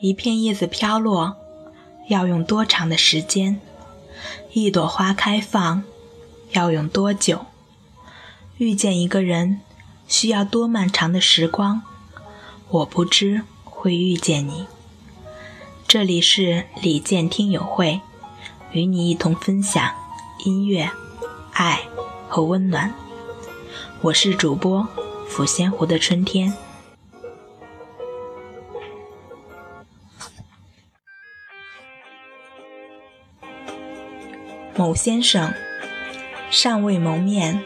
一片叶子飘落，要用多长的时间？一朵花开放，要用多久？遇见一个人，需要多漫长的时光？我不知会遇见你。这里是李健听友会，与你一同分享音乐、爱和温暖。我是主播抚仙湖的春天。某先生尚未谋面，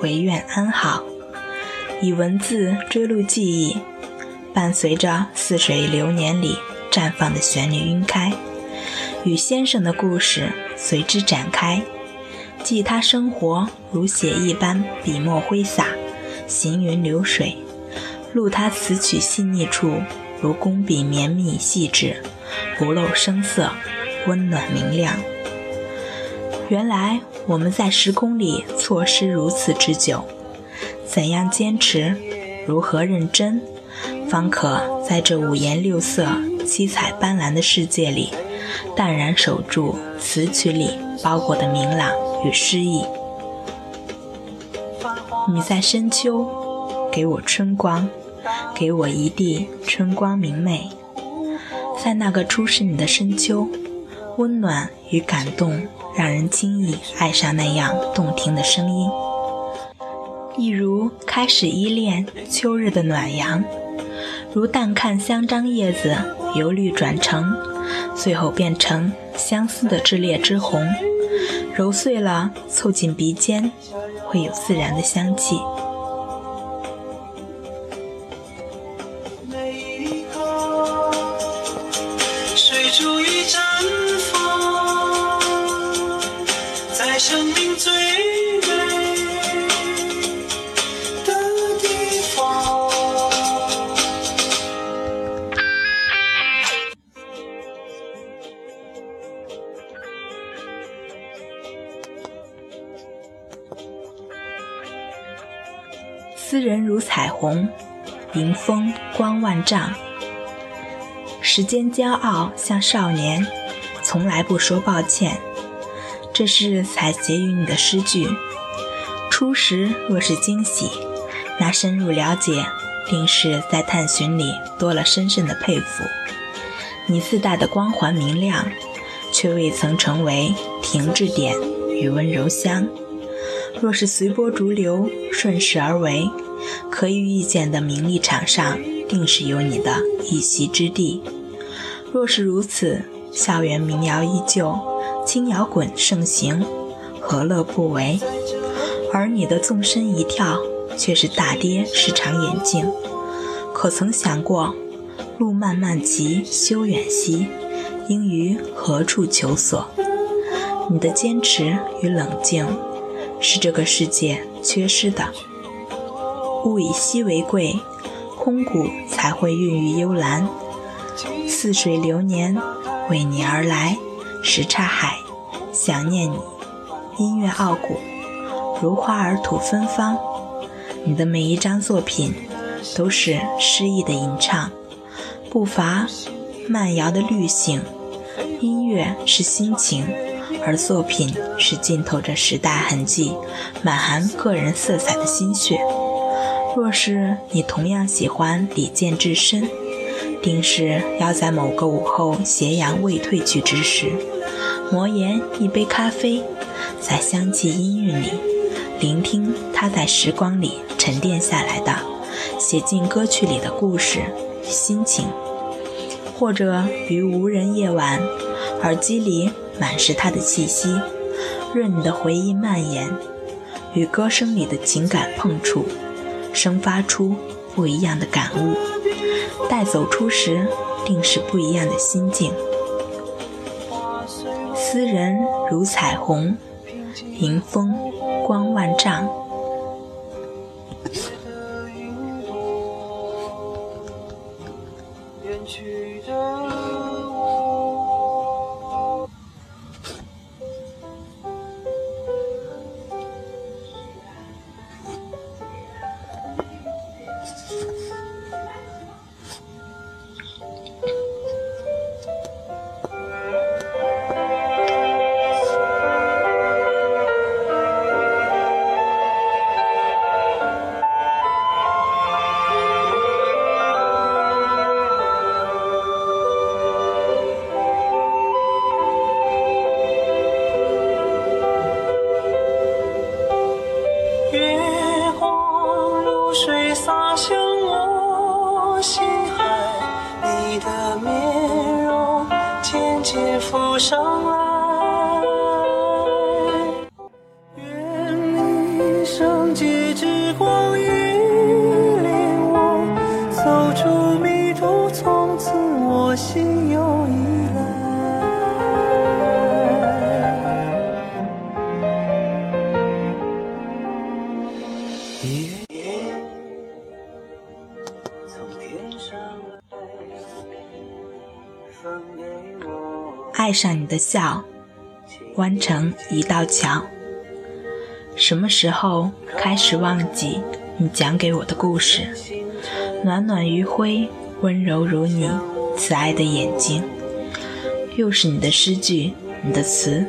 唯愿安好。以文字追录记忆，伴随着似水流年里绽放的旋律晕开，与先生的故事随之展开。记他生活如写一般，笔墨挥洒，行云流水；录他词曲细腻处，如工笔绵密细致，不露声色，温暖明亮。原来我们在时空里错失如此之久，怎样坚持，如何认真，方可在这五颜六色、七彩斑斓的世界里，淡然守住词曲里包裹的明朗与诗意。你在深秋给我春光，给我一地春光明媚，在那个初识你的深秋，温暖与感动。让人轻易爱上那样动听的声音，一如开始依恋秋日的暖阳，如淡看香樟叶子由绿转橙，最后变成相思的炽烈之红，揉碎了凑近鼻尖，会有自然的香气。斯人如彩虹，迎风光万丈。时间骄傲像少年，从来不说抱歉。这是采撷于你的诗句。初时若是惊喜，那深入了解，定是在探寻里多了深深的佩服。你自带的光环明亮，却未曾成为停滞点与温柔乡。若是随波逐流，顺势而为，可以预见的名利场上，定是有你的一席之地。若是如此，校园民谣依旧，轻摇滚盛行，何乐不为？而你的纵身一跳，却是大跌十场眼镜。可曾想过，路漫漫其修远兮，应于何处求索？你的坚持与冷静。是这个世界缺失的。物以稀为贵，空谷才会孕育幽兰。似水流年，为你而来。什刹海，想念你。音乐傲骨，如花儿吐芬芳。你的每一张作品，都是诗意的吟唱，步伐慢摇的律性。音乐是心情。而作品是浸透着时代痕迹、满含个人色彩的心血。若是你同样喜欢李健至深，定是要在某个午后斜阳未褪去之时，磨研一杯咖啡，在香气氤氲里，聆听他在时光里沉淀下来的、写进歌曲里的故事心情，或者于无人夜晚，耳机里。满是他的气息，任你的回忆蔓延，与歌声里的情感碰触，生发出不一样的感悟，待走出时定是不一样的心境。斯人如彩虹，迎风光万丈。洒向我心海你的面容渐渐浮上来。爱上你的笑，弯成一道桥。什么时候开始忘记你讲给我的故事？暖暖余晖，温柔如你慈爱的眼睛。又是你的诗句，你的词。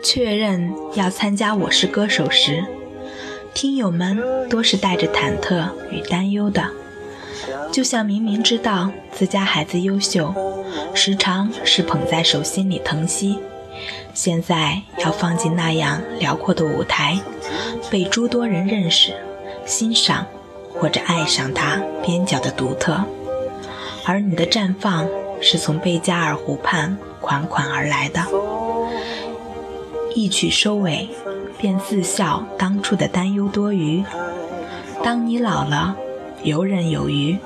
确认要参加《我是歌手》时，听友们多是带着忐忑与担忧的，就像明明知道自家孩子优秀，时常是捧在手心里疼惜，现在要放进那样辽阔的舞台，被诸多人认识、欣赏或者爱上他边角的独特，而你的绽放是从贝加尔湖畔款款而来的。一曲收尾，便自笑当初的担忧多余。当你老了，游刃有余，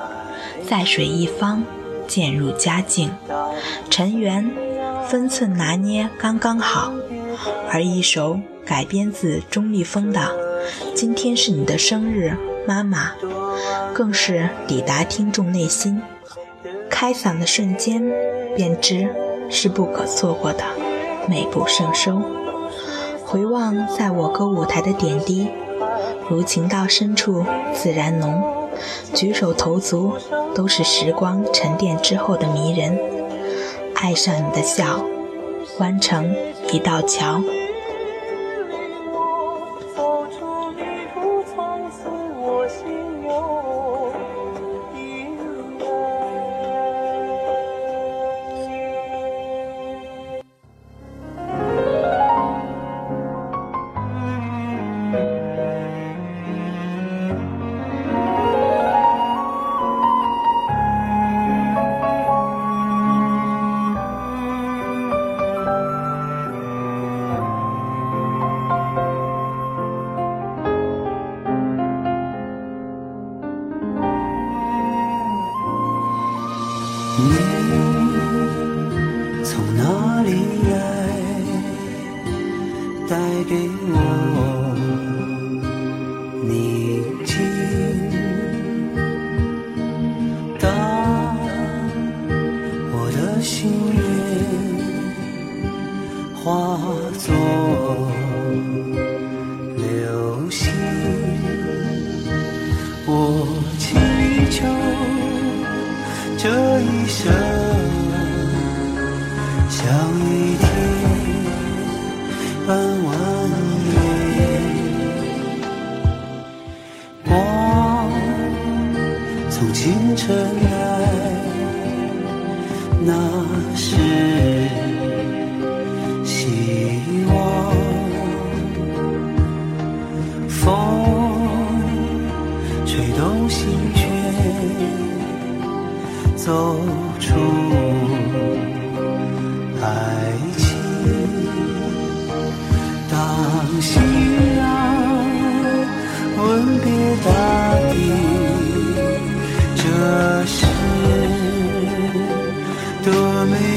在水一方，渐入佳境，尘缘分寸拿捏刚刚好。而一首改编自钟立风的《今天是你的生日，妈妈》，更是抵达听众内心。开嗓的瞬间，便知是不可错过的美不胜收。回望在我歌舞台的点滴，如情到深处自然浓。举手投足都是时光沉淀之后的迷人。爱上你的笑，弯成一道桥。多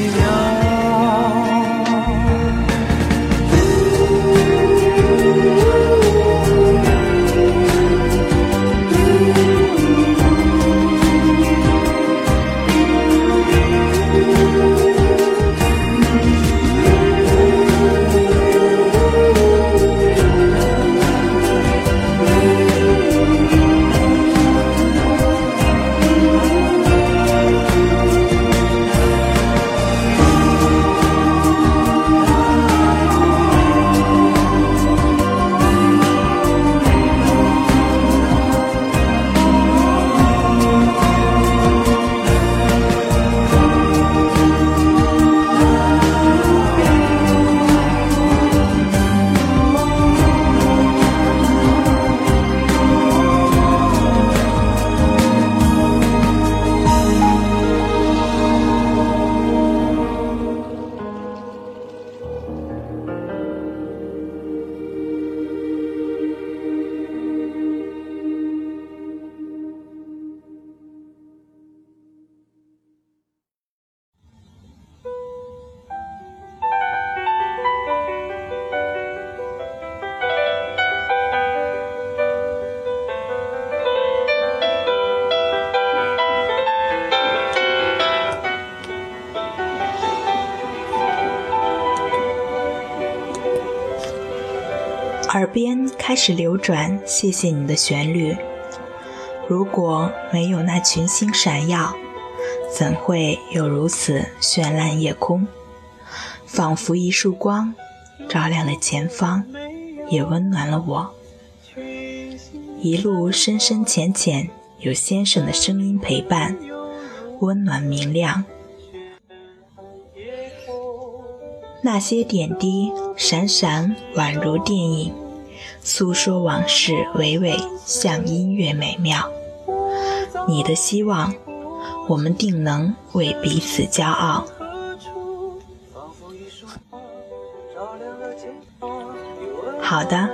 耳边开始流转“谢谢你”的旋律。如果没有那群星闪耀，怎会有如此绚烂夜空？仿佛一束光，照亮了前方，也温暖了我。一路深深浅浅，有先生的声音陪伴，温暖明亮。那些点滴闪闪，宛如电影，诉说往事娓娓，像音乐美妙。你的希望，我们定能为彼此骄傲。好的，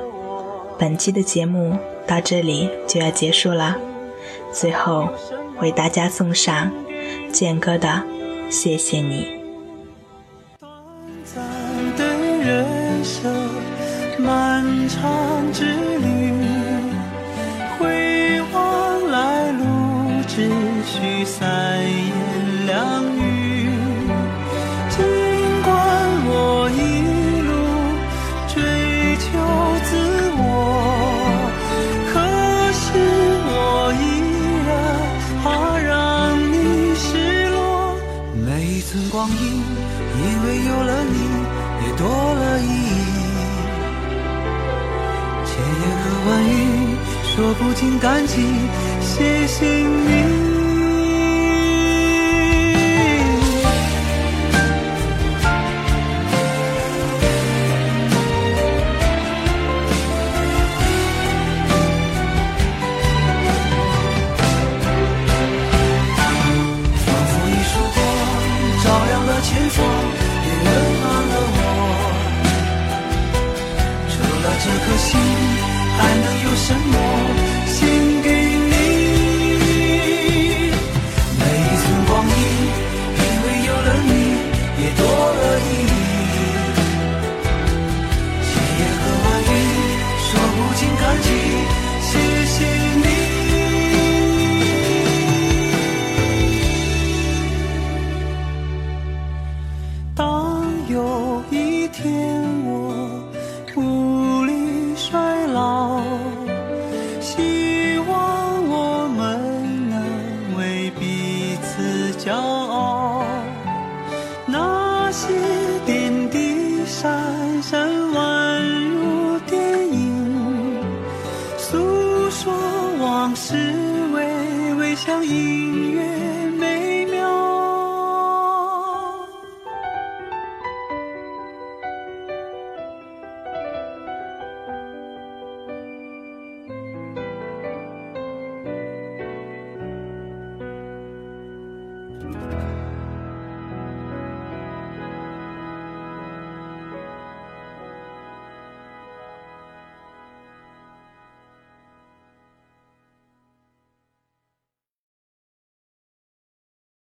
本期的节目到这里就要结束了。最后，为大家送上健哥的《谢谢你》。长之旅，回望来路只需三言两语。说不尽感激，谢谢你。